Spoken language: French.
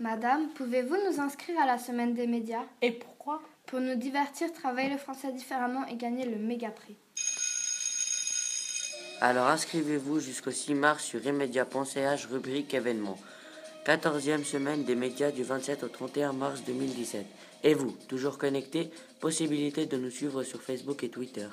Madame, pouvez-vous nous inscrire à la semaine des médias? Et pourquoi? Pour nous divertir, travailler le français différemment et gagner le méga prix. Alors inscrivez-vous jusqu'au 6 mars sur immédiat.ch rubrique événements. 14e semaine des médias du 27 au 31 mars 2017. Et vous, toujours connecté, possibilité de nous suivre sur Facebook et Twitter.